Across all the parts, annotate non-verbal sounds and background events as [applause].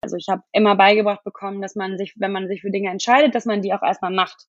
Also ich habe immer beigebracht bekommen, dass man sich, wenn man sich für Dinge entscheidet, dass man die auch erstmal macht.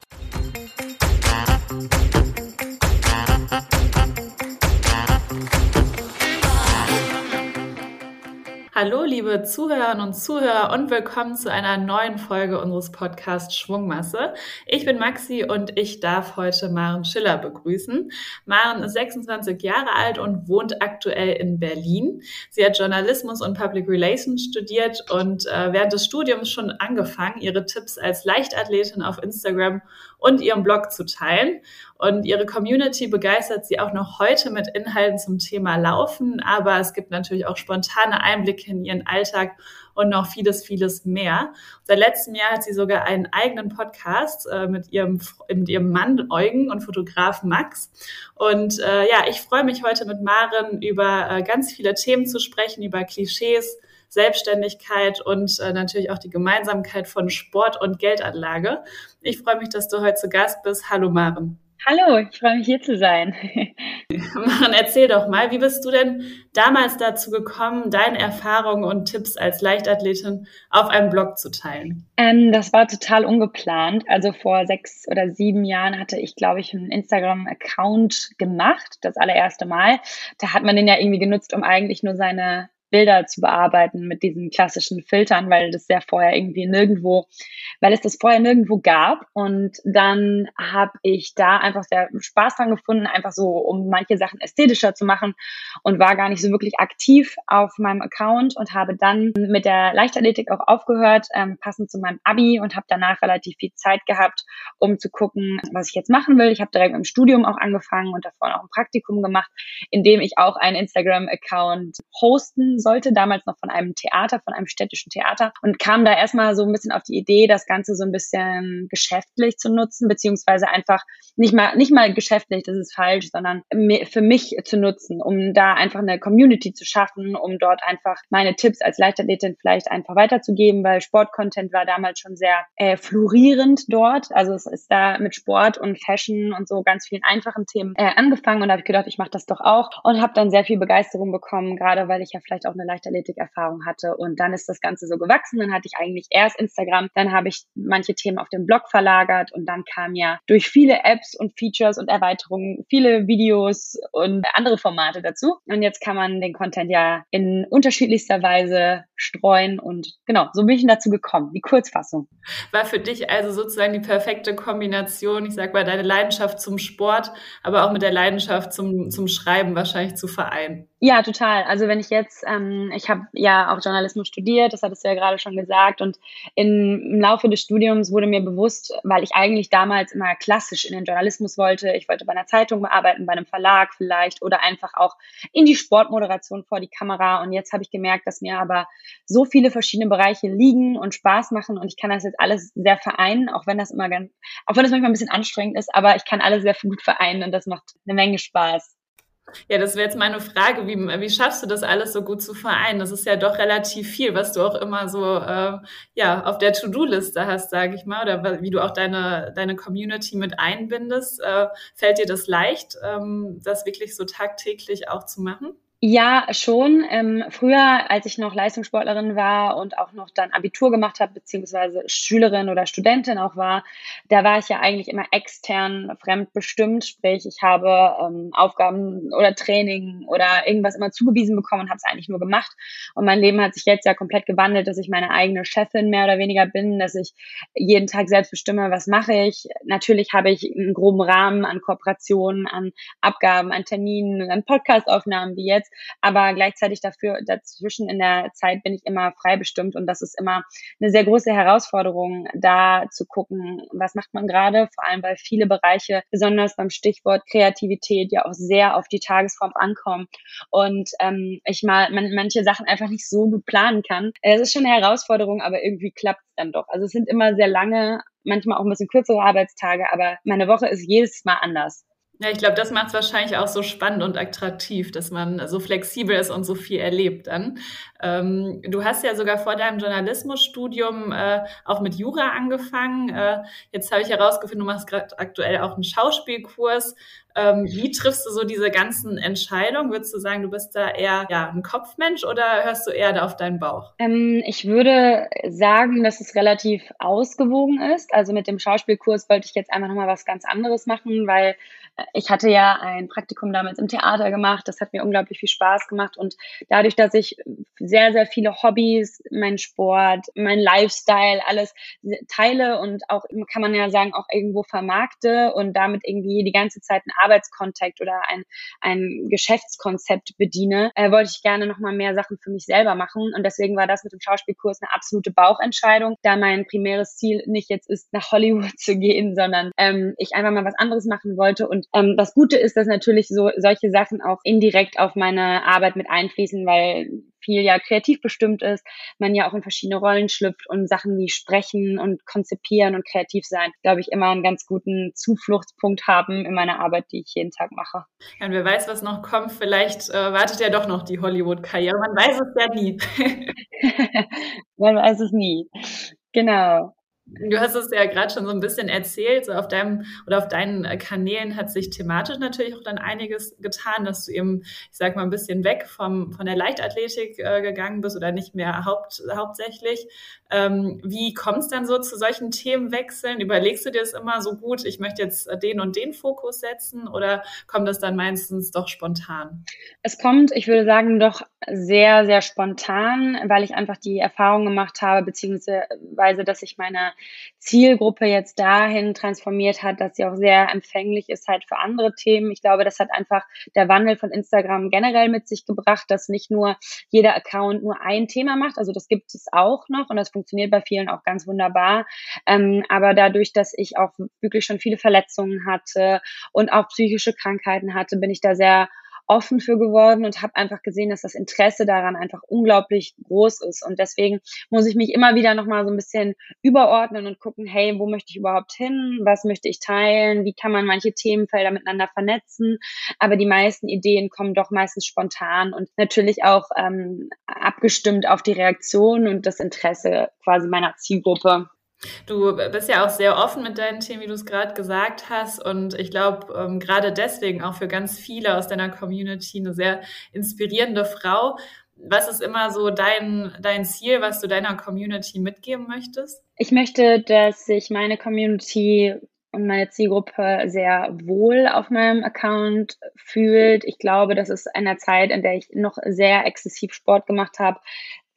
Hallo, liebe Zuhörerinnen und Zuhörer und willkommen zu einer neuen Folge unseres Podcasts Schwungmasse. Ich bin Maxi und ich darf heute Maren Schiller begrüßen. Maren ist 26 Jahre alt und wohnt aktuell in Berlin. Sie hat Journalismus und Public Relations studiert und äh, während des Studiums schon angefangen, ihre Tipps als Leichtathletin auf Instagram und ihrem Blog zu teilen. Und ihre Community begeistert sie auch noch heute mit Inhalten zum Thema Laufen, aber es gibt natürlich auch spontane Einblicke in ihren Alltag und noch vieles, vieles mehr. Seit letztem Jahr hat sie sogar einen eigenen Podcast äh, mit, ihrem, mit ihrem Mann Eugen und Fotograf Max. Und äh, ja, ich freue mich heute mit Maren über äh, ganz viele Themen zu sprechen, über Klischees, Selbstständigkeit und äh, natürlich auch die Gemeinsamkeit von Sport und Geldanlage. Ich freue mich, dass du heute zu Gast bist. Hallo Maren. Hallo, ich freue mich hier zu sein. [laughs] [laughs] Maren, erzähl doch mal, wie bist du denn damals dazu gekommen, deine Erfahrungen und Tipps als Leichtathletin auf einem Blog zu teilen? Ähm, das war total ungeplant. Also vor sechs oder sieben Jahren hatte ich, glaube ich, einen Instagram-Account gemacht, das allererste Mal. Da hat man den ja irgendwie genutzt, um eigentlich nur seine Bilder zu bearbeiten mit diesen klassischen Filtern, weil das ja vorher irgendwie nirgendwo, weil es das vorher nirgendwo gab. Und dann habe ich da einfach sehr Spaß dran gefunden, einfach so, um manche Sachen ästhetischer zu machen und war gar nicht so wirklich aktiv auf meinem Account und habe dann mit der Leichtathletik auch aufgehört, ähm, passend zu meinem Abi und habe danach relativ viel Zeit gehabt, um zu gucken, was ich jetzt machen will. Ich habe direkt im Studium auch angefangen und davor auch ein Praktikum gemacht, in dem ich auch einen Instagram-Account hosten sollte, damals noch von einem Theater, von einem städtischen Theater und kam da erstmal so ein bisschen auf die Idee, das Ganze so ein bisschen geschäftlich zu nutzen, beziehungsweise einfach nicht mal, nicht mal geschäftlich, das ist falsch, sondern für mich zu nutzen, um da einfach eine Community zu schaffen, um dort einfach meine Tipps als Leichtathletin vielleicht einfach weiterzugeben, weil Sportcontent war damals schon sehr äh, florierend dort. Also es ist da mit Sport und Fashion und so ganz vielen einfachen Themen äh, angefangen und da habe ich gedacht, ich mache das doch auch und habe dann sehr viel Begeisterung bekommen, gerade weil ich ja vielleicht auch eine Leichtathletik-Erfahrung hatte. Und dann ist das Ganze so gewachsen. Dann hatte ich eigentlich erst Instagram, dann habe ich manche Themen auf dem Blog verlagert und dann kam ja durch viele Apps und Features und Erweiterungen viele Videos und andere Formate dazu. Und jetzt kann man den Content ja in unterschiedlichster Weise streuen und genau, so bin ich dazu gekommen, die Kurzfassung. War für dich also sozusagen die perfekte Kombination, ich sag mal, deine Leidenschaft zum Sport, aber auch mit der Leidenschaft zum, zum Schreiben wahrscheinlich zu vereinen. Ja, total. Also wenn ich jetzt, ähm, ich habe ja auch Journalismus studiert, das hattest du ja gerade schon gesagt, und in, im Laufe des Studiums wurde mir bewusst, weil ich eigentlich damals immer klassisch in den Journalismus wollte, ich wollte bei einer Zeitung arbeiten, bei einem Verlag vielleicht oder einfach auch in die Sportmoderation vor die Kamera. Und jetzt habe ich gemerkt, dass mir aber so viele verschiedene Bereiche liegen und Spaß machen und ich kann das jetzt alles sehr vereinen, auch wenn das immer ganz, auch wenn das manchmal ein bisschen anstrengend ist, aber ich kann alles sehr gut vereinen und das macht eine Menge Spaß. Ja, das wäre jetzt meine Frage. Wie, wie schaffst du das alles so gut zu vereinen? Das ist ja doch relativ viel, was du auch immer so äh, ja, auf der To-Do-Liste hast, sage ich mal, oder wie du auch deine, deine Community mit einbindest. Äh, fällt dir das leicht, ähm, das wirklich so tagtäglich auch zu machen? Ja, schon. Ähm, früher, als ich noch Leistungssportlerin war und auch noch dann Abitur gemacht habe, beziehungsweise Schülerin oder Studentin auch war, da war ich ja eigentlich immer extern fremdbestimmt. Sprich, ich habe ähm, Aufgaben oder Training oder irgendwas immer zugewiesen bekommen und habe es eigentlich nur gemacht. Und mein Leben hat sich jetzt ja komplett gewandelt, dass ich meine eigene Chefin mehr oder weniger bin, dass ich jeden Tag selbst bestimme, was mache ich. Natürlich habe ich einen groben Rahmen an Kooperationen, an Abgaben, an Terminen, an Podcastaufnahmen wie jetzt aber gleichzeitig dafür dazwischen in der Zeit bin ich immer frei bestimmt und das ist immer eine sehr große Herausforderung, da zu gucken, was macht man gerade, vor allem weil viele Bereiche, besonders beim Stichwort Kreativität, ja auch sehr auf die Tagesform ankommen und ähm, ich mal man, manche Sachen einfach nicht so gut planen kann. Es ist schon eine Herausforderung, aber irgendwie klappt es dann doch. Also es sind immer sehr lange, manchmal auch ein bisschen kürzere Arbeitstage, aber meine Woche ist jedes Mal anders. Ja, ich glaube, das macht es wahrscheinlich auch so spannend und attraktiv, dass man so flexibel ist und so viel erlebt dann. Ähm, du hast ja sogar vor deinem Journalismusstudium äh, auch mit Jura angefangen. Äh, jetzt habe ich herausgefunden, du machst gerade aktuell auch einen Schauspielkurs. Ähm, wie triffst du so diese ganzen Entscheidungen? Würdest du sagen, du bist da eher ja, ein Kopfmensch oder hörst du eher auf deinen Bauch? Ähm, ich würde sagen, dass es relativ ausgewogen ist. Also mit dem Schauspielkurs wollte ich jetzt einfach nochmal was ganz anderes machen, weil ich hatte ja ein Praktikum damals im Theater gemacht. Das hat mir unglaublich viel Spaß gemacht. Und dadurch, dass ich sehr, sehr viele Hobbys, mein Sport, mein Lifestyle, alles teile und auch, kann man ja sagen, auch irgendwo vermarkte und damit irgendwie die ganze Zeit einen Arbeitskontakt oder ein, ein Geschäftskonzept bediene, äh, wollte ich gerne nochmal mehr Sachen für mich selber machen. Und deswegen war das mit dem Schauspielkurs eine absolute Bauchentscheidung, da mein primäres Ziel nicht jetzt ist, nach Hollywood [laughs] zu gehen, sondern ähm, ich einfach mal was anderes machen wollte und ähm, das Gute ist, dass natürlich so solche Sachen auch indirekt auf meine Arbeit mit einfließen, weil viel ja kreativ bestimmt ist, man ja auch in verschiedene Rollen schlüpft und Sachen wie sprechen und konzipieren und kreativ sein, glaube ich, immer einen ganz guten Zufluchtspunkt haben in meiner Arbeit, die ich jeden Tag mache. Ja, und wer weiß, was noch kommt, vielleicht äh, wartet ja doch noch die Hollywood-Karriere. Man weiß es ja nie. [laughs] man weiß es nie. Genau. Du hast es ja gerade schon so ein bisschen erzählt, so auf deinem oder auf deinen äh, Kanälen hat sich thematisch natürlich auch dann einiges getan, dass du eben, ich sag mal, ein bisschen weg vom, von der Leichtathletik äh, gegangen bist oder nicht mehr haupt, hauptsächlich. Ähm, wie kommt es dann so zu solchen Themenwechseln? Überlegst du dir das immer so gut, ich möchte jetzt den und den Fokus setzen oder kommt das dann meistens doch spontan? Es kommt, ich würde sagen, doch sehr, sehr spontan, weil ich einfach die Erfahrung gemacht habe, beziehungsweise, dass ich meine Zielgruppe jetzt dahin transformiert hat, dass sie auch sehr empfänglich ist halt für andere Themen. Ich glaube, das hat einfach der Wandel von Instagram generell mit sich gebracht, dass nicht nur jeder Account nur ein Thema macht. Also das gibt es auch noch und das funktioniert bei vielen auch ganz wunderbar. Ähm, aber dadurch, dass ich auch wirklich schon viele Verletzungen hatte und auch psychische Krankheiten hatte, bin ich da sehr offen für geworden und habe einfach gesehen, dass das Interesse daran einfach unglaublich groß ist. Und deswegen muss ich mich immer wieder nochmal so ein bisschen überordnen und gucken, hey, wo möchte ich überhaupt hin? Was möchte ich teilen? Wie kann man manche Themenfelder miteinander vernetzen? Aber die meisten Ideen kommen doch meistens spontan und natürlich auch ähm, abgestimmt auf die Reaktion und das Interesse quasi meiner Zielgruppe. Du bist ja auch sehr offen mit deinen Themen, wie du es gerade gesagt hast. Und ich glaube, ähm, gerade deswegen auch für ganz viele aus deiner Community eine sehr inspirierende Frau. Was ist immer so dein, dein Ziel, was du deiner Community mitgeben möchtest? Ich möchte, dass sich meine Community und meine Zielgruppe sehr wohl auf meinem Account fühlt. Ich glaube, das ist einer Zeit, in der ich noch sehr exzessiv Sport gemacht habe,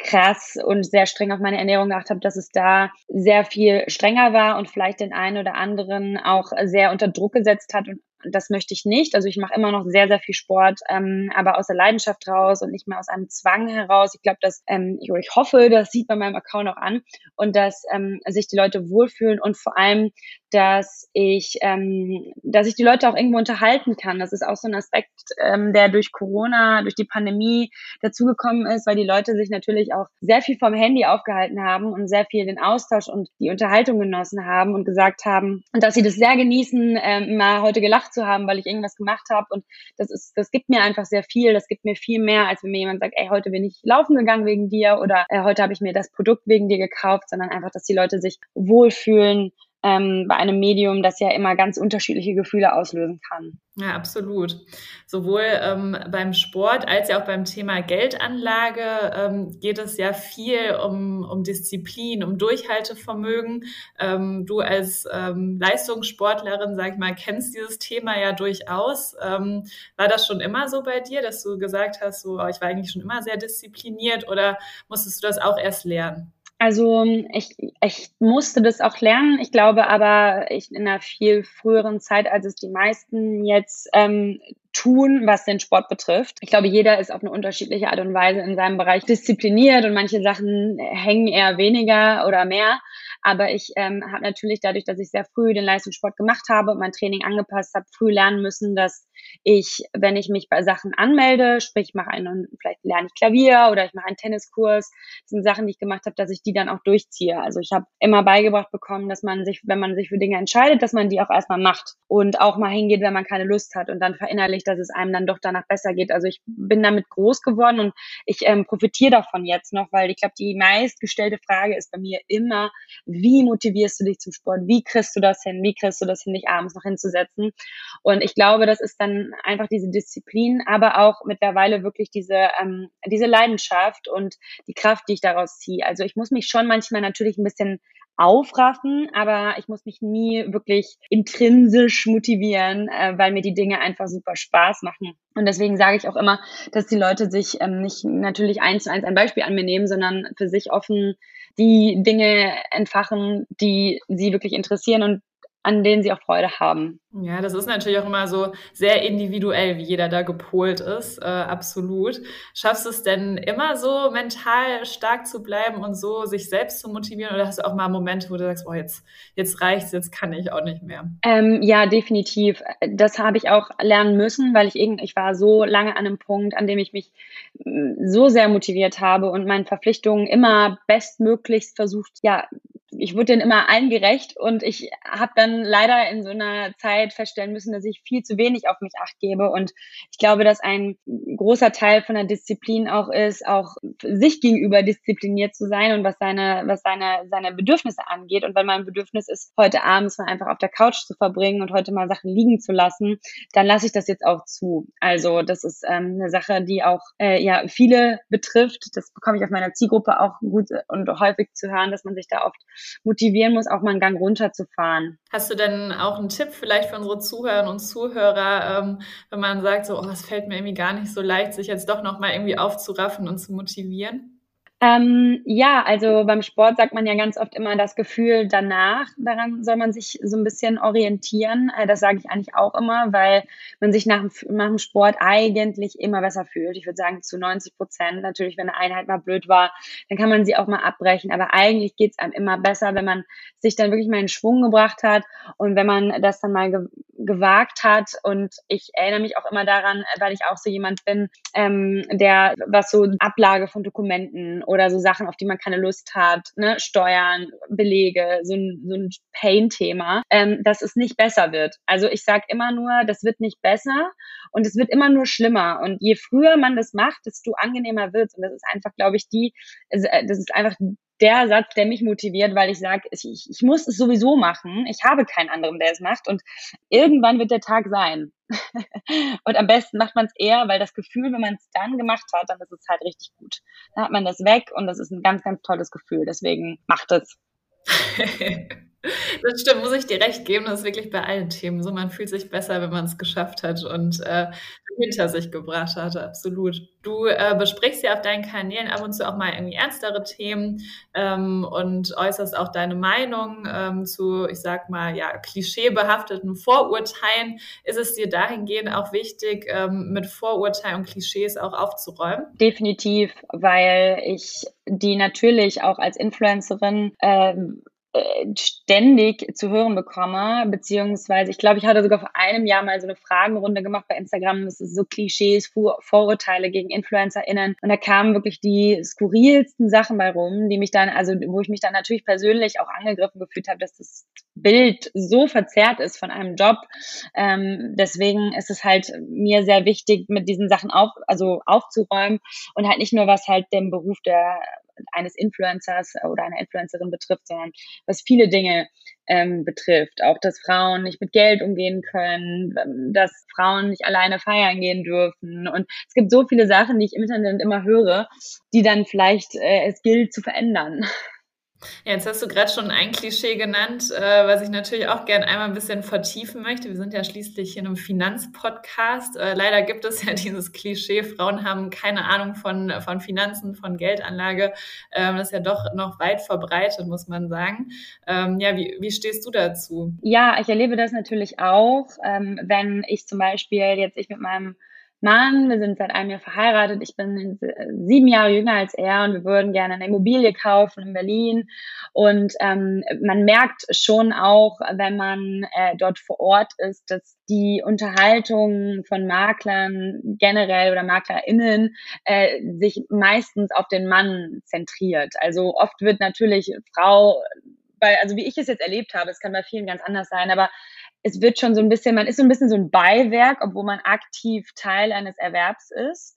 krass und sehr streng auf meine Ernährung geachtet habe, dass es da sehr viel strenger war und vielleicht den einen oder anderen auch sehr unter Druck gesetzt hat und das möchte ich nicht. Also ich mache immer noch sehr, sehr viel Sport, ähm, aber aus der Leidenschaft raus und nicht mehr aus einem Zwang heraus. Ich glaube, dass, ähm, ich, hoffe, das sieht man meinem Account auch an und dass ähm, sich die Leute wohlfühlen und vor allem, dass ich, ähm, dass ich die Leute auch irgendwo unterhalten kann. Das ist auch so ein Aspekt, ähm, der durch Corona, durch die Pandemie dazugekommen ist, weil die Leute sich natürlich auch sehr viel vom Handy aufgehalten haben und sehr viel den Austausch und die Unterhaltung genossen haben und gesagt haben, dass sie das sehr genießen, ähm, mal heute gelacht zu haben, weil ich irgendwas gemacht habe. Und das ist, das gibt mir einfach sehr viel. Das gibt mir viel mehr, als wenn mir jemand sagt, ey, heute bin ich laufen gegangen wegen dir oder äh, heute habe ich mir das Produkt wegen dir gekauft, sondern einfach, dass die Leute sich wohlfühlen, ähm, bei einem Medium, das ja immer ganz unterschiedliche Gefühle auslösen kann. Ja, absolut. Sowohl ähm, beim Sport als ja auch beim Thema Geldanlage ähm, geht es ja viel um, um Disziplin, um Durchhaltevermögen. Ähm, du als ähm, Leistungssportlerin, sag ich mal, kennst dieses Thema ja durchaus. Ähm, war das schon immer so bei dir, dass du gesagt hast, so, oh, ich war eigentlich schon immer sehr diszipliniert oder musstest du das auch erst lernen? Also ich, ich musste das auch lernen. Ich glaube aber ich in einer viel früheren Zeit, als es die meisten jetzt ähm, tun, was den Sport betrifft. Ich glaube, jeder ist auf eine unterschiedliche Art und Weise in seinem Bereich diszipliniert und manche Sachen hängen eher weniger oder mehr. Aber ich ähm, habe natürlich dadurch, dass ich sehr früh den Leistungssport gemacht habe und mein Training angepasst habe, früh lernen müssen, dass ich, wenn ich mich bei Sachen anmelde, sprich mache einen, vielleicht lerne ich Klavier oder ich mache einen Tenniskurs, das sind Sachen, die ich gemacht habe, dass ich die dann auch durchziehe. Also ich habe immer beigebracht bekommen, dass man sich, wenn man sich für Dinge entscheidet, dass man die auch erstmal macht und auch mal hingeht, wenn man keine Lust hat und dann verinnerlicht, dass es einem dann doch danach besser geht. Also ich bin damit groß geworden und ich ähm, profitiere davon jetzt noch, weil ich glaube, die meistgestellte Frage ist bei mir immer, wie motivierst du dich zum Sport? Wie kriegst du das hin? Wie kriegst du das hin, dich abends noch hinzusetzen? Und ich glaube, das ist dann einfach diese Disziplin, aber auch mittlerweile wirklich diese, ähm, diese Leidenschaft und die Kraft, die ich daraus ziehe. Also ich muss mich schon manchmal natürlich ein bisschen aufraffen, aber ich muss mich nie wirklich intrinsisch motivieren, äh, weil mir die Dinge einfach super Spaß machen. Und deswegen sage ich auch immer, dass die Leute sich ähm, nicht natürlich eins zu eins ein Beispiel an mir nehmen, sondern für sich offen die Dinge entfachen, die sie wirklich interessieren und an denen sie auch Freude haben. Ja, das ist natürlich auch immer so sehr individuell, wie jeder da gepolt ist, äh, absolut. Schaffst du es denn immer so mental stark zu bleiben und so sich selbst zu motivieren oder hast du auch mal Momente, wo du sagst, oh, jetzt, jetzt reicht's, jetzt kann ich auch nicht mehr? Ähm, ja, definitiv. Das habe ich auch lernen müssen, weil ich irgendwie, ich war so lange an einem Punkt, an dem ich mich mm, so sehr motiviert habe und meinen Verpflichtungen immer bestmöglichst versucht, ja, ich wurde dann immer allen gerecht und ich habe dann leider in so einer Zeit feststellen müssen, dass ich viel zu wenig auf mich acht gebe. Und ich glaube, dass ein großer Teil von der Disziplin auch ist, auch sich gegenüber diszipliniert zu sein und was seine, was seine, seine Bedürfnisse angeht. Und wenn mein Bedürfnis ist, heute abends mal einfach auf der Couch zu verbringen und heute mal Sachen liegen zu lassen, dann lasse ich das jetzt auch zu. Also das ist ähm, eine Sache, die auch äh, ja viele betrifft. Das bekomme ich auf meiner Zielgruppe auch gut und häufig zu hören, dass man sich da oft motivieren muss, auch mal einen Gang runterzufahren. Hast du denn auch einen Tipp vielleicht für unsere Zuhörerinnen und Zuhörer, ähm, wenn man sagt, so, oh, es fällt mir irgendwie gar nicht so leicht, sich jetzt doch nochmal irgendwie aufzuraffen und zu motivieren? Ähm, ja, also beim Sport sagt man ja ganz oft immer das Gefühl danach, daran soll man sich so ein bisschen orientieren. Äh, das sage ich eigentlich auch immer, weil man sich nach, nach dem Sport eigentlich immer besser fühlt. Ich würde sagen zu 90 Prozent. Natürlich, wenn eine Einheit mal blöd war, dann kann man sie auch mal abbrechen. Aber eigentlich geht's einem immer besser, wenn man sich dann wirklich mal in Schwung gebracht hat und wenn man das dann mal ge gewagt hat. Und ich erinnere mich auch immer daran, weil ich auch so jemand bin, ähm, der was so Ablage von Dokumenten oder so Sachen, auf die man keine Lust hat, ne, Steuern, Belege, so ein, so ein Pain-Thema, ähm, dass es nicht besser wird. Also ich sage immer nur, das wird nicht besser und es wird immer nur schlimmer. Und je früher man das macht, desto angenehmer wird Und das ist einfach, glaube ich, die, äh, das ist einfach der Satz, der mich motiviert, weil ich sage, ich, ich muss es sowieso machen. Ich habe keinen anderen, der es macht. Und irgendwann wird der Tag sein. [laughs] und am besten macht man es eher, weil das Gefühl, wenn man es dann gemacht hat, dann ist es halt richtig gut. Dann hat man das weg und das ist ein ganz, ganz tolles Gefühl. Deswegen macht es. [laughs] Das stimmt, muss ich dir recht geben. Das ist wirklich bei allen Themen so. Man fühlt sich besser, wenn man es geschafft hat und äh, hinter sich gebracht hat. Absolut. Du äh, besprichst ja auf deinen Kanälen ab und zu auch mal irgendwie ernstere Themen ähm, und äußerst auch deine Meinung ähm, zu, ich sag mal, ja, klischeebehafteten Vorurteilen. Ist es dir dahingehend auch wichtig, ähm, mit Vorurteilen und Klischees auch aufzuräumen? Definitiv, weil ich die natürlich auch als Influencerin ähm, äh, ständig zu hören bekomme, beziehungsweise ich glaube, ich hatte sogar vor einem Jahr mal so eine Fragenrunde gemacht bei Instagram, das ist so Klischees, Vor Vorurteile gegen InfluencerInnen und da kamen wirklich die skurrilsten Sachen bei rum, die mich dann, also wo ich mich dann natürlich persönlich auch angegriffen gefühlt habe, dass das Bild so verzerrt ist von einem Job. Ähm, deswegen ist es halt mir sehr wichtig, mit diesen Sachen auf, also aufzuräumen und halt nicht nur was halt den Beruf der eines Influencers oder einer Influencerin betrifft, sondern was viele Dinge ähm, betrifft. Auch, dass Frauen nicht mit Geld umgehen können, dass Frauen nicht alleine feiern gehen dürfen. Und es gibt so viele Sachen, die ich im Internet immer höre, die dann vielleicht äh, es gilt zu verändern. Ja, jetzt hast du gerade schon ein Klischee genannt, äh, was ich natürlich auch gerne einmal ein bisschen vertiefen möchte. Wir sind ja schließlich hier in einem Finanzpodcast. Äh, leider gibt es [laughs] ja dieses Klischee, Frauen haben keine Ahnung von, von Finanzen, von Geldanlage. Ähm, das ist ja doch noch weit verbreitet, muss man sagen. Ähm, ja, wie, wie stehst du dazu? Ja, ich erlebe das natürlich auch, ähm, wenn ich zum Beispiel jetzt ich mit meinem Mann, wir sind seit einem Jahr verheiratet, ich bin sieben Jahre jünger als er und wir würden gerne eine Immobilie kaufen in Berlin. Und ähm, man merkt schon auch, wenn man äh, dort vor Ort ist, dass die Unterhaltung von Maklern generell oder MaklerInnen äh, sich meistens auf den Mann zentriert. Also oft wird natürlich Frau weil, also wie ich es jetzt erlebt habe, es kann bei vielen ganz anders sein, aber es wird schon so ein bisschen, man ist so ein bisschen so ein Beiwerk, obwohl man aktiv Teil eines Erwerbs ist.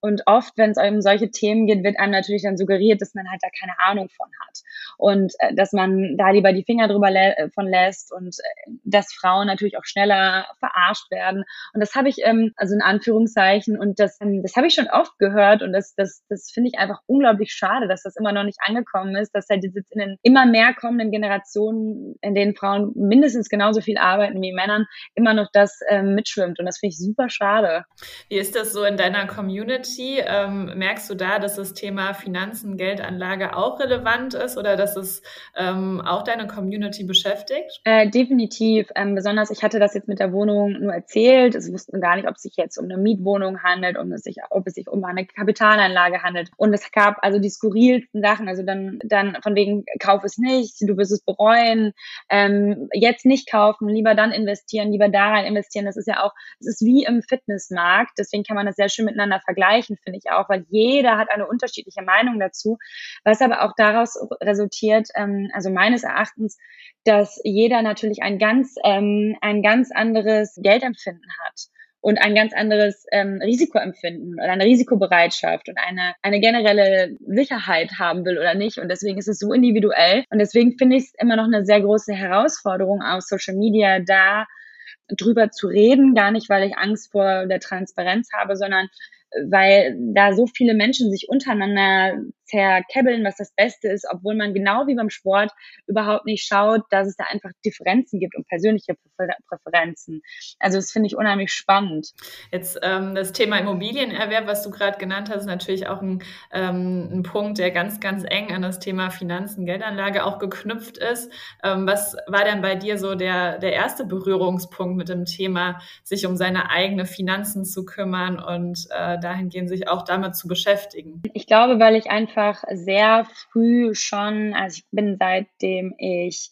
Und oft, wenn es um solche Themen geht, wird einem natürlich dann suggeriert, dass man halt da keine Ahnung von hat. Und äh, dass man da lieber die Finger drüber lä äh, von lässt und äh, dass Frauen natürlich auch schneller verarscht werden. Und das habe ich, ähm, also in Anführungszeichen, und das, ähm, das habe ich schon oft gehört und das, das, das finde ich einfach unglaublich schade, dass das immer noch nicht angekommen ist, dass halt jetzt in den immer mehr kommenden Generationen, in denen Frauen mindestens genauso viel arbeiten wie Männern, immer noch das ähm, mitschwimmt. Und das finde ich super schade. Wie ist das so in deiner Community? Community, ähm, merkst du da, dass das Thema Finanzen, Geldanlage auch relevant ist oder dass es ähm, auch deine Community beschäftigt? Äh, definitiv. Ähm, besonders, ich hatte das jetzt mit der Wohnung nur erzählt. Es wussten gar nicht, ob es sich jetzt um eine Mietwohnung handelt, um es sich, ob es sich um eine Kapitalanlage handelt. Und es gab also die skurrilsten Sachen. Also dann, dann von wegen, kauf es nicht, du wirst es bereuen, ähm, jetzt nicht kaufen, lieber dann investieren, lieber da rein investieren. Das ist ja auch, es ist wie im Fitnessmarkt. Deswegen kann man das sehr schön miteinander vergleichen vergleichen, finde ich auch, weil jeder hat eine unterschiedliche Meinung dazu, was aber auch daraus resultiert, ähm, also meines Erachtens, dass jeder natürlich ein ganz, ähm, ein ganz anderes Geldempfinden hat und ein ganz anderes ähm, Risikoempfinden oder eine Risikobereitschaft und eine, eine generelle Sicherheit haben will oder nicht. Und deswegen ist es so individuell. Und deswegen finde ich es immer noch eine sehr große Herausforderung auf Social Media, da drüber zu reden, gar nicht, weil ich Angst vor der Transparenz habe, sondern weil da so viele Menschen sich untereinander zerkebbeln, was das Beste ist, obwohl man genau wie beim Sport überhaupt nicht schaut, dass es da einfach Differenzen gibt und persönliche Präferenzen. Also das finde ich unheimlich spannend. Jetzt ähm, das Thema Immobilienerwerb, was du gerade genannt hast, ist natürlich auch ein, ähm, ein Punkt, der ganz, ganz eng an das Thema Finanzen, Geldanlage auch geknüpft ist. Ähm, was war denn bei dir so der, der erste Berührungspunkt mit dem Thema, sich um seine eigene Finanzen zu kümmern und äh, dahingehend sich auch damit zu beschäftigen? Ich glaube, weil ich einfach einfach sehr früh schon, also ich bin seitdem ich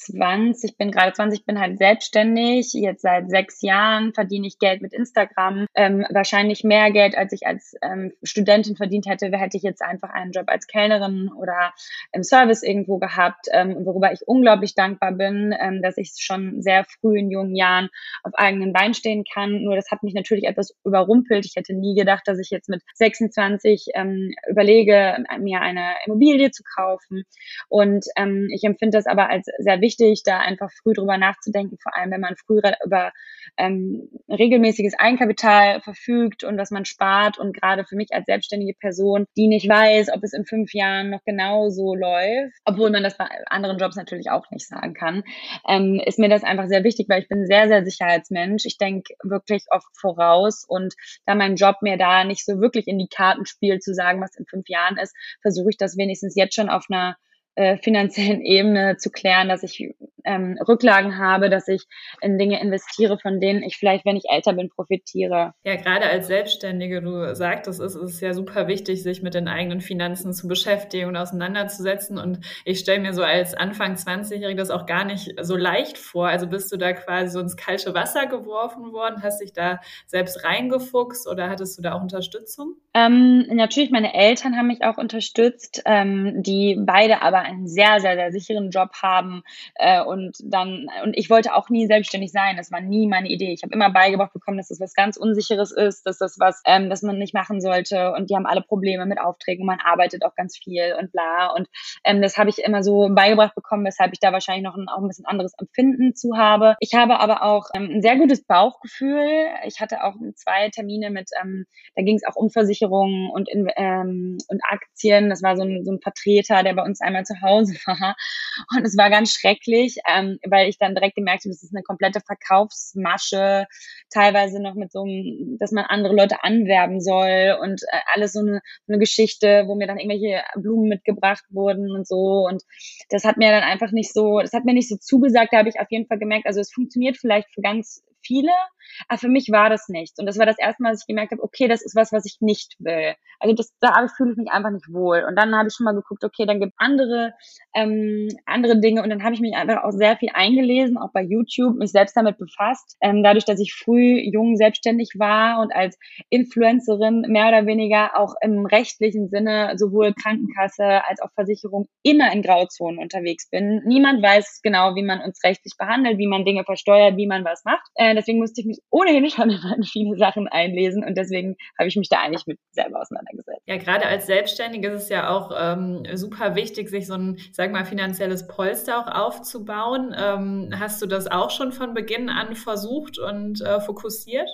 20, bin gerade 20, bin halt selbstständig. Jetzt seit sechs Jahren verdiene ich Geld mit Instagram. Ähm, wahrscheinlich mehr Geld, als ich als ähm, Studentin verdient hätte, hätte ich jetzt einfach einen Job als Kellnerin oder im Service irgendwo gehabt, ähm, worüber ich unglaublich dankbar bin, ähm, dass ich schon sehr früh in jungen Jahren auf eigenen Beinen stehen kann. Nur das hat mich natürlich etwas überrumpelt. Ich hätte nie gedacht, dass ich jetzt mit 26 ähm, überlege, mir eine Immobilie zu kaufen. Und ähm, ich empfinde das aber als sehr wichtig wichtig, da einfach früh drüber nachzudenken, vor allem wenn man früher über ähm, regelmäßiges Eigenkapital verfügt und was man spart. Und gerade für mich als selbstständige Person, die nicht weiß, ob es in fünf Jahren noch genauso läuft, obwohl man das bei anderen Jobs natürlich auch nicht sagen kann, ähm, ist mir das einfach sehr wichtig, weil ich bin sehr, sehr Sicherheitsmensch. Ich denke wirklich oft voraus und da mein Job mir da nicht so wirklich in die Karten spielt, zu sagen, was in fünf Jahren ist, versuche ich das wenigstens jetzt schon auf einer äh, finanziellen [laughs] Ebene zu klären, dass ich ähm, Rücklagen habe, dass ich in Dinge investiere, von denen ich vielleicht, wenn ich älter bin, profitiere. Ja, gerade als Selbstständige, du sagtest, es ist ja super wichtig, sich mit den eigenen Finanzen zu beschäftigen und auseinanderzusetzen. Und ich stelle mir so als Anfang 20-Jährige das auch gar nicht so leicht vor. Also bist du da quasi so ins kalte Wasser geworfen worden? Hast dich da selbst reingefuchst oder hattest du da auch Unterstützung? Ähm, natürlich, meine Eltern haben mich auch unterstützt, ähm, die beide aber einen sehr, sehr, sehr sicheren Job haben äh, und dann, und ich wollte auch nie selbstständig sein. Das war nie meine Idee. Ich habe immer beigebracht bekommen, dass das was ganz Unsicheres ist, dass das was, ähm, das man nicht machen sollte. Und die haben alle Probleme mit Aufträgen. Man arbeitet auch ganz viel und bla. Und ähm, das habe ich immer so beigebracht bekommen, weshalb ich da wahrscheinlich noch ein, auch ein bisschen anderes Empfinden zu habe. Ich habe aber auch ähm, ein sehr gutes Bauchgefühl. Ich hatte auch zwei Termine mit, ähm, da ging es auch um Versicherungen und, in, ähm, und Aktien. Das war so ein, so ein Vertreter, der bei uns einmal zu Hause [laughs] war. Und es war ganz schrecklich ähm, weil ich dann direkt gemerkt habe, das ist eine komplette Verkaufsmasche, teilweise noch mit so einem, dass man andere Leute anwerben soll und äh, alles so eine, eine Geschichte, wo mir dann irgendwelche Blumen mitgebracht wurden und so. Und das hat mir dann einfach nicht so, das hat mir nicht so zugesagt, da habe ich auf jeden Fall gemerkt, also es funktioniert vielleicht für ganz viele, aber für mich war das nichts. Und das war das erste Mal, dass ich gemerkt habe, okay, das ist was, was ich nicht will. Also das, da fühle ich mich einfach nicht wohl. Und dann habe ich schon mal geguckt, okay, dann gibt andere, ähm, andere Dinge. Und dann habe ich mich einfach auch sehr viel eingelesen, auch bei YouTube, mich selbst damit befasst. Ähm, dadurch, dass ich früh jung selbstständig war und als Influencerin mehr oder weniger auch im rechtlichen Sinne sowohl Krankenkasse als auch Versicherung immer in Grauzonen unterwegs bin. Niemand weiß genau, wie man uns rechtlich behandelt, wie man Dinge versteuert, wie man was macht. Äh, deswegen musste ich mich ohnehin schon [laughs] in viele Sachen einlesen und deswegen habe ich mich da eigentlich mit selber auseinandergesetzt. Ja, gerade als Selbstständige ist es ja auch ähm, super wichtig, sich so ein, ich sag mal, finanzielles Polster auch aufzubauen. Ähm, hast du das auch schon von Beginn an versucht und äh, fokussiert?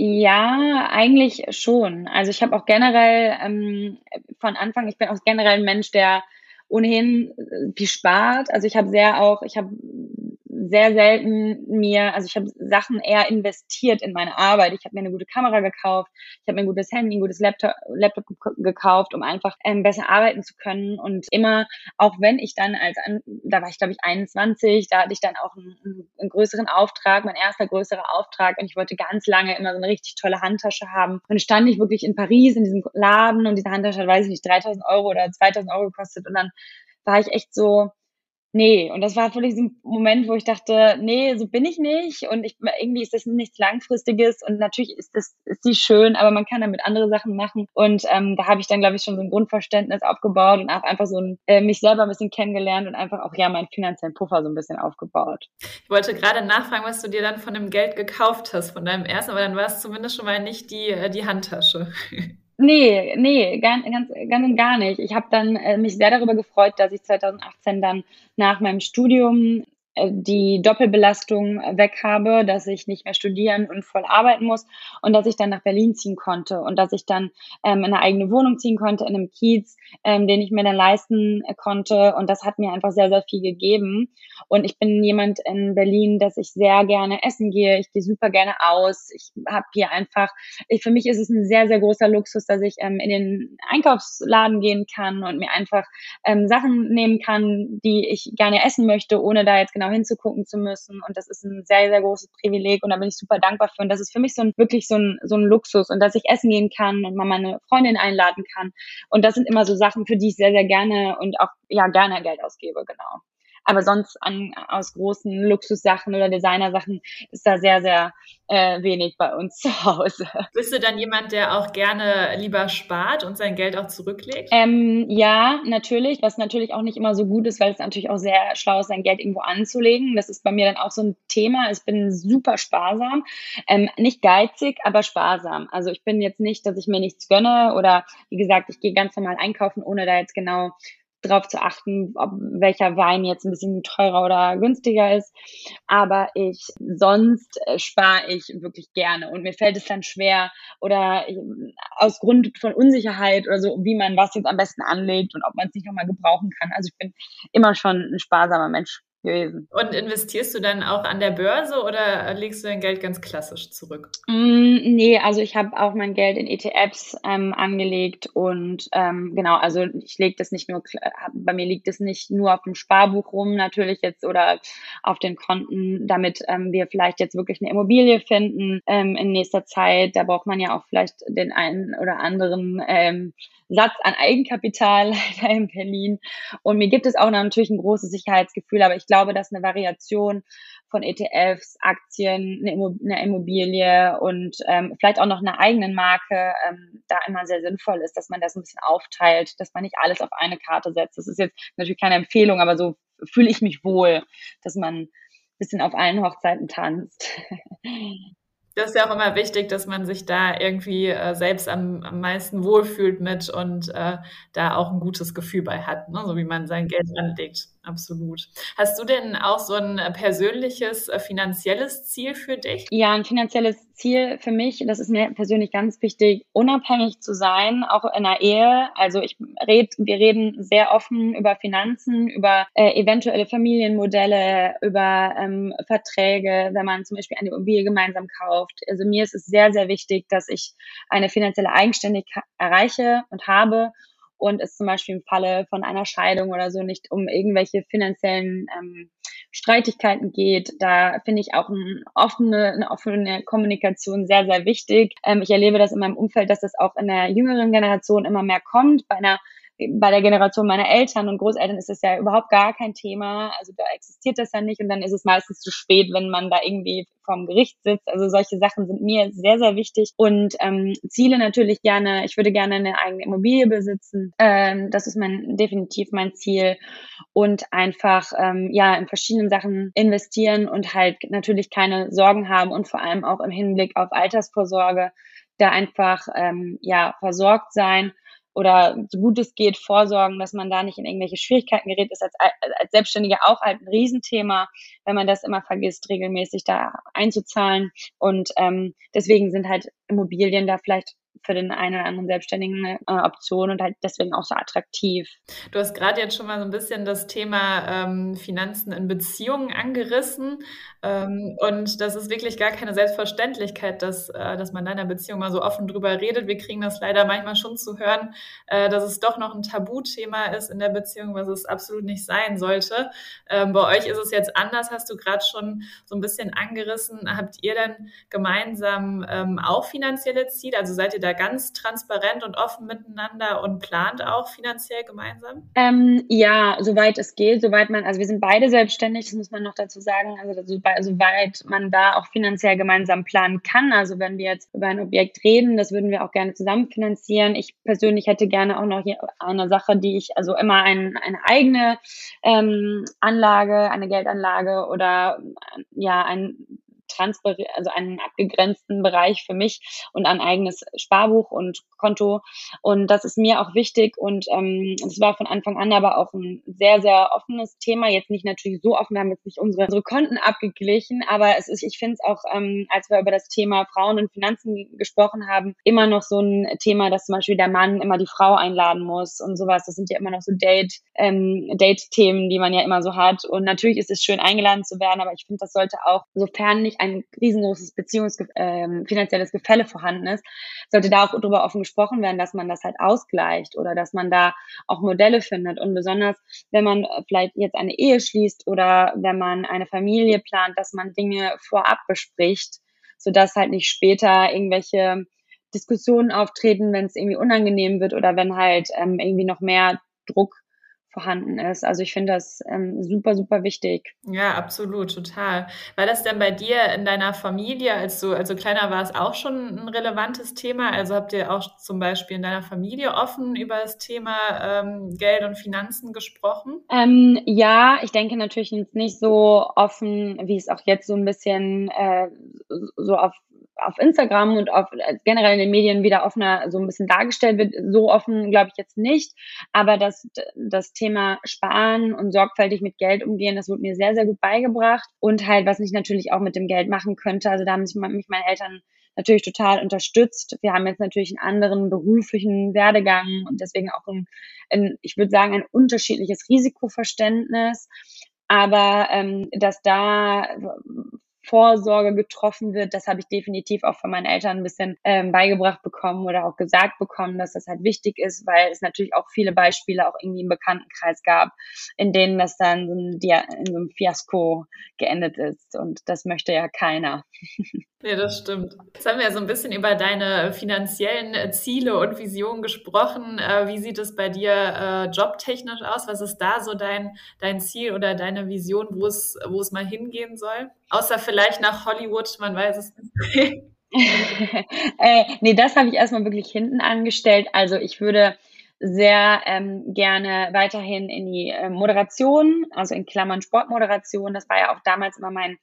Ja, eigentlich schon. Also ich habe auch generell ähm, von Anfang, ich bin auch generell ein Mensch, der ohnehin äh, viel spart. Also ich habe sehr auch, ich habe sehr selten mir, also ich habe Sachen eher investiert in meine Arbeit. Ich habe mir eine gute Kamera gekauft, ich habe mir ein gutes Handy, ein gutes Laptop, Laptop gekauft, um einfach ähm, besser arbeiten zu können. Und immer, auch wenn ich dann als, da war ich glaube ich 21, da hatte ich dann auch einen, einen größeren Auftrag, mein erster größerer Auftrag und ich wollte ganz lange immer so eine richtig tolle Handtasche haben. Und dann stand ich wirklich in Paris in diesem Laden und diese Handtasche hat, weiß ich nicht, 3000 Euro oder 2000 Euro gekostet und dann war ich echt so, Nee, und das war völlig so ein Moment, wo ich dachte, nee, so bin ich nicht und ich, irgendwie ist das nichts Langfristiges und natürlich ist das ist sie schön, aber man kann damit andere Sachen machen und ähm, da habe ich dann, glaube ich, schon so ein Grundverständnis aufgebaut und auch einfach so ein, äh, mich selber ein bisschen kennengelernt und einfach auch, ja, meinen finanziellen Puffer so ein bisschen aufgebaut. Ich wollte gerade nachfragen, was du dir dann von dem Geld gekauft hast, von deinem ersten, aber dann war es zumindest schon mal nicht die, äh, die Handtasche. [laughs] Nee, nee, ganz, ganz, und gar nicht. Ich habe dann äh, mich sehr darüber gefreut, dass ich 2018 dann nach meinem Studium die Doppelbelastung weg habe, dass ich nicht mehr studieren und voll arbeiten muss und dass ich dann nach Berlin ziehen konnte und dass ich dann ähm, in eine eigene Wohnung ziehen konnte in einem Kiez, ähm, den ich mir dann leisten konnte. Und das hat mir einfach sehr, sehr viel gegeben. Und ich bin jemand in Berlin, dass ich sehr gerne essen gehe, ich gehe super gerne aus, ich habe hier einfach, ich, für mich ist es ein sehr, sehr großer Luxus, dass ich ähm, in den Einkaufsladen gehen kann und mir einfach ähm, Sachen nehmen kann, die ich gerne essen möchte, ohne da jetzt genau genau hinzugucken zu müssen. Und das ist ein sehr, sehr großes Privileg und da bin ich super dankbar für. Und das ist für mich so ein, wirklich so ein, so ein Luxus und dass ich essen gehen kann und mal meine Freundin einladen kann. Und das sind immer so Sachen, für die ich sehr, sehr gerne und auch, ja, gerne Geld ausgebe, genau. Aber sonst an, aus großen Luxussachen oder Designersachen ist da sehr, sehr äh, wenig bei uns [laughs] zu Hause. Bist du dann jemand, der auch gerne lieber spart und sein Geld auch zurücklegt? Ähm, ja, natürlich, was natürlich auch nicht immer so gut ist, weil es natürlich auch sehr schlau ist, sein Geld irgendwo anzulegen. Das ist bei mir dann auch so ein Thema. Ich bin super sparsam, ähm, nicht geizig, aber sparsam. Also ich bin jetzt nicht, dass ich mir nichts gönne oder wie gesagt, ich gehe ganz normal einkaufen, ohne da jetzt genau darauf zu achten, ob welcher Wein jetzt ein bisschen teurer oder günstiger ist. Aber ich sonst äh, spare ich wirklich gerne und mir fällt es dann schwer oder ich, aus Grund von Unsicherheit oder so, wie man was jetzt am besten anlegt und ob man es nicht nochmal gebrauchen kann. Also ich bin immer schon ein sparsamer Mensch gewesen. Und investierst du dann auch an der Börse oder legst du dein Geld ganz klassisch zurück? Mm, nee, also ich habe auch mein Geld in ETFs ähm, angelegt und ähm, genau, also ich lege das nicht nur, bei mir liegt es nicht nur auf dem Sparbuch rum natürlich jetzt oder auf den Konten, damit ähm, wir vielleicht jetzt wirklich eine Immobilie finden ähm, in nächster Zeit. Da braucht man ja auch vielleicht den einen oder anderen ähm, Satz an Eigenkapital [laughs] leider in Berlin. Und mir gibt es auch natürlich ein großes Sicherheitsgefühl, aber ich glaube, dass eine Variation von ETFs, Aktien, eine Immobilie und ähm, vielleicht auch noch eine eigenen Marke ähm, da immer sehr sinnvoll ist, dass man das ein bisschen aufteilt, dass man nicht alles auf eine Karte setzt. Das ist jetzt natürlich keine Empfehlung, aber so fühle ich mich wohl, dass man ein bisschen auf allen Hochzeiten tanzt. [laughs] Das ist ja auch immer wichtig, dass man sich da irgendwie äh, selbst am, am meisten wohlfühlt mit und äh, da auch ein gutes Gefühl bei hat, ne? so wie man sein Geld anlegt absolut. Hast du denn auch so ein äh, persönliches äh, finanzielles Ziel für dich? Ja, ein finanzielles Ziel für mich, das ist mir persönlich ganz wichtig, unabhängig zu sein, auch in einer Ehe. Also ich red, wir reden sehr offen über Finanzen, über äh, eventuelle Familienmodelle, über ähm, Verträge, wenn man zum Beispiel eine Immobilie gemeinsam kauft. Also mir ist es sehr, sehr wichtig, dass ich eine finanzielle Eigenständigkeit erreiche und habe und es zum Beispiel im Falle von einer Scheidung oder so nicht um irgendwelche finanziellen ähm, Streitigkeiten geht. Da finde ich auch eine offene, eine offene Kommunikation sehr, sehr wichtig. Ähm, ich erlebe das in meinem Umfeld, dass das auch in der jüngeren Generation immer mehr kommt. Bei einer bei der Generation meiner Eltern und Großeltern ist das ja überhaupt gar kein Thema. Also da existiert das ja nicht und dann ist es meistens zu spät, wenn man da irgendwie vorm Gericht sitzt. Also solche Sachen sind mir sehr, sehr wichtig. Und ähm, Ziele natürlich gerne, ich würde gerne eine eigene Immobilie besitzen. Ähm, das ist mein definitiv mein Ziel. Und einfach ähm, ja in verschiedenen Sachen investieren und halt natürlich keine Sorgen haben und vor allem auch im Hinblick auf Altersvorsorge da einfach ähm, ja versorgt sein oder so gut es geht vorsorgen, dass man da nicht in irgendwelche Schwierigkeiten gerät, ist als, als Selbstständiger auch halt ein Riesenthema, wenn man das immer vergisst, regelmäßig da einzuzahlen. Und ähm, deswegen sind halt Immobilien da vielleicht für den einen oder anderen Selbstständigen eine äh, Option und halt deswegen auch so attraktiv. Du hast gerade jetzt schon mal so ein bisschen das Thema ähm, Finanzen in Beziehungen angerissen. Ähm, und das ist wirklich gar keine Selbstverständlichkeit, dass, äh, dass man in einer Beziehung mal so offen drüber redet. Wir kriegen das leider manchmal schon zu hören, äh, dass es doch noch ein Tabuthema ist in der Beziehung, was es absolut nicht sein sollte. Ähm, bei euch ist es jetzt anders, hast du gerade schon so ein bisschen angerissen. Habt ihr denn gemeinsam ähm, auch finanzielle Ziele? Also seid ihr da ganz transparent und offen miteinander und plant auch finanziell gemeinsam? Ähm, ja, soweit es geht, soweit man, also wir sind beide selbstständig, das muss man noch dazu sagen, also soweit man da auch finanziell gemeinsam planen kann. Also wenn wir jetzt über ein Objekt reden, das würden wir auch gerne zusammen finanzieren. Ich persönlich hätte gerne auch noch hier eine Sache, die ich, also immer ein, eine eigene ähm, Anlage, eine Geldanlage oder ja, ein transparent, also einen abgegrenzten Bereich für mich und ein eigenes Sparbuch und Konto. Und das ist mir auch wichtig. Und ähm, es war von Anfang an aber auch ein sehr, sehr offenes Thema. Jetzt nicht natürlich so offen, wir haben jetzt nicht unsere, unsere Konten abgeglichen, aber es ist, ich finde es auch, ähm, als wir über das Thema Frauen und Finanzen gesprochen haben, immer noch so ein Thema, dass zum Beispiel der Mann immer die Frau einladen muss und sowas. Das sind ja immer noch so Date, ähm, Date-Themen, die man ja immer so hat. Und natürlich ist es schön, eingeladen zu werden, aber ich finde, das sollte auch, sofern nicht ein riesengroßes Beziehungs ähm, finanzielles Gefälle vorhanden ist, sollte da auch darüber offen gesprochen werden, dass man das halt ausgleicht oder dass man da auch Modelle findet. Und besonders, wenn man vielleicht jetzt eine Ehe schließt oder wenn man eine Familie plant, dass man Dinge vorab bespricht, sodass halt nicht später irgendwelche Diskussionen auftreten, wenn es irgendwie unangenehm wird oder wenn halt ähm, irgendwie noch mehr Druck vorhanden ist. Also ich finde das ähm, super, super wichtig. Ja, absolut, total. War das denn bei dir in deiner Familie, als du also kleiner warst, auch schon ein relevantes Thema? Also habt ihr auch zum Beispiel in deiner Familie offen über das Thema ähm, Geld und Finanzen gesprochen? Ähm, ja, ich denke natürlich nicht so offen, wie es auch jetzt so ein bisschen äh, so auf auf Instagram und auf äh, generell in den Medien wieder offener so ein bisschen dargestellt wird. So offen glaube ich jetzt nicht. Aber das, das Thema Sparen und sorgfältig mit Geld umgehen, das wurde mir sehr, sehr gut beigebracht. Und halt, was ich natürlich auch mit dem Geld machen könnte. Also da haben mich meine Eltern natürlich total unterstützt. Wir haben jetzt natürlich einen anderen beruflichen Werdegang und deswegen auch ein, ein ich würde sagen, ein unterschiedliches Risikoverständnis. Aber ähm, dass da Vorsorge getroffen wird. Das habe ich definitiv auch von meinen Eltern ein bisschen ähm, beigebracht bekommen oder auch gesagt bekommen, dass das halt wichtig ist, weil es natürlich auch viele Beispiele auch irgendwie im Bekanntenkreis gab, in denen das dann in so einem Fiasko geendet ist. Und das möchte ja keiner. [laughs] Ja, das stimmt. Jetzt haben wir ja so ein bisschen über deine finanziellen äh, Ziele und Visionen gesprochen. Äh, wie sieht es bei dir äh, jobtechnisch aus? Was ist da so dein, dein Ziel oder deine Vision, wo es, wo es mal hingehen soll? Außer vielleicht nach Hollywood, man weiß es nicht. [laughs] nee, das habe ich erstmal wirklich hinten angestellt. Also ich würde sehr ähm, gerne weiterhin in die Moderation, also in Klammern Sportmoderation. Das war ja auch damals immer mein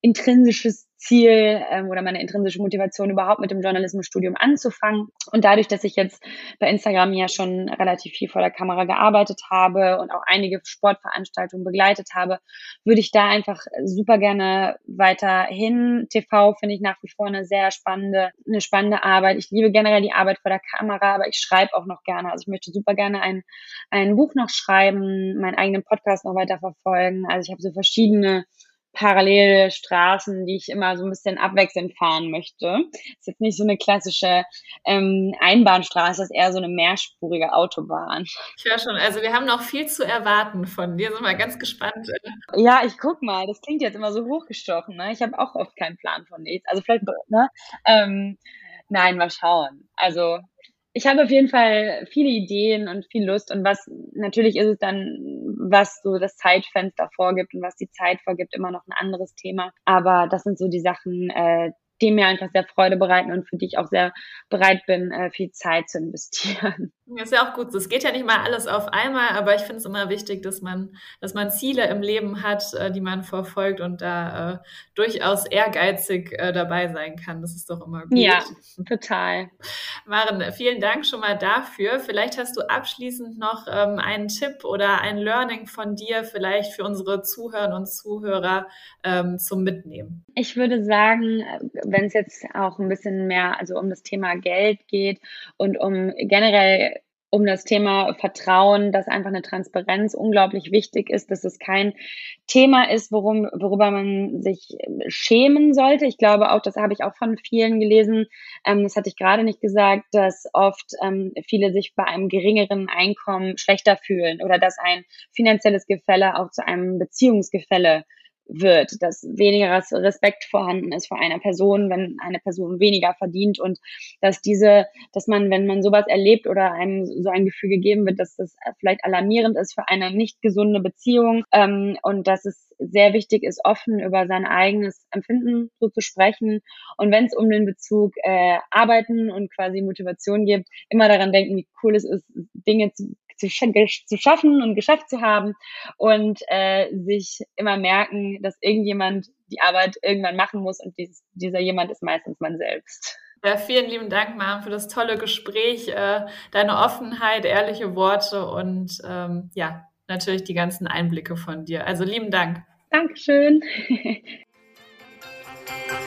intrinsisches Ziel ähm, oder meine intrinsische Motivation überhaupt mit dem Journalismusstudium anzufangen. Und dadurch, dass ich jetzt bei Instagram ja schon relativ viel vor der Kamera gearbeitet habe und auch einige Sportveranstaltungen begleitet habe, würde ich da einfach super gerne weiterhin. TV finde ich nach wie vor eine sehr spannende, eine spannende Arbeit. Ich liebe generell die Arbeit vor der Kamera, aber ich schreibe auch noch gerne. Also ich möchte super gerne ein, ein Buch noch schreiben, meinen eigenen Podcast noch weiter verfolgen. Also ich habe so verschiedene parallele Straßen, die ich immer so ein bisschen abwechselnd fahren möchte. Ist jetzt nicht so eine klassische ähm, Einbahnstraße, ist eher so eine mehrspurige Autobahn. Ich höre schon, also wir haben noch viel zu erwarten von dir. Sind wir ganz gespannt. Ja, ich guck mal, das klingt jetzt immer so hochgestochen. Ne? Ich habe auch oft keinen Plan von nichts. Also vielleicht, ne? Ähm, nein, mal schauen. Also ich habe auf jeden Fall viele Ideen und viel Lust und was natürlich ist es dann, was so das Zeitfenster vorgibt und was die Zeit vorgibt, immer noch ein anderes Thema. Aber das sind so die Sachen, äh, die mir einfach sehr Freude bereiten und für die ich auch sehr bereit bin, äh, viel Zeit zu investieren. [laughs] Das ist ja auch gut. Es geht ja nicht mal alles auf einmal, aber ich finde es immer wichtig, dass man, dass man Ziele im Leben hat, äh, die man verfolgt und da äh, durchaus ehrgeizig äh, dabei sein kann. Das ist doch immer gut. Ja, total. Maren, vielen Dank schon mal dafür. Vielleicht hast du abschließend noch ähm, einen Tipp oder ein Learning von dir, vielleicht für unsere Zuhörer und Zuhörer ähm, zum Mitnehmen. Ich würde sagen, wenn es jetzt auch ein bisschen mehr also um das Thema Geld geht und um generell um das Thema Vertrauen, dass einfach eine Transparenz unglaublich wichtig ist, dass es kein Thema ist, worum, worüber man sich schämen sollte. Ich glaube auch, das habe ich auch von vielen gelesen, ähm, das hatte ich gerade nicht gesagt, dass oft ähm, viele sich bei einem geringeren Einkommen schlechter fühlen oder dass ein finanzielles Gefälle auch zu einem Beziehungsgefälle wird, dass weniger Respekt vorhanden ist vor einer Person, wenn eine Person weniger verdient und dass diese, dass man, wenn man sowas erlebt oder einem so ein Gefühl gegeben wird, dass das vielleicht alarmierend ist für eine nicht gesunde Beziehung ähm, und dass es sehr wichtig ist, offen über sein eigenes Empfinden so zu sprechen. Und wenn es um den Bezug äh, Arbeiten und quasi Motivation gibt, immer daran denken, wie cool es ist, Dinge zu zu, zu schaffen und geschafft zu haben und äh, sich immer merken, dass irgendjemand die Arbeit irgendwann machen muss und dies, dieser jemand ist meistens man selbst. Ja, vielen lieben Dank, Maren, für das tolle Gespräch, äh, deine Offenheit, ehrliche Worte und ähm, ja, natürlich die ganzen Einblicke von dir. Also lieben Dank. Dankeschön. [laughs]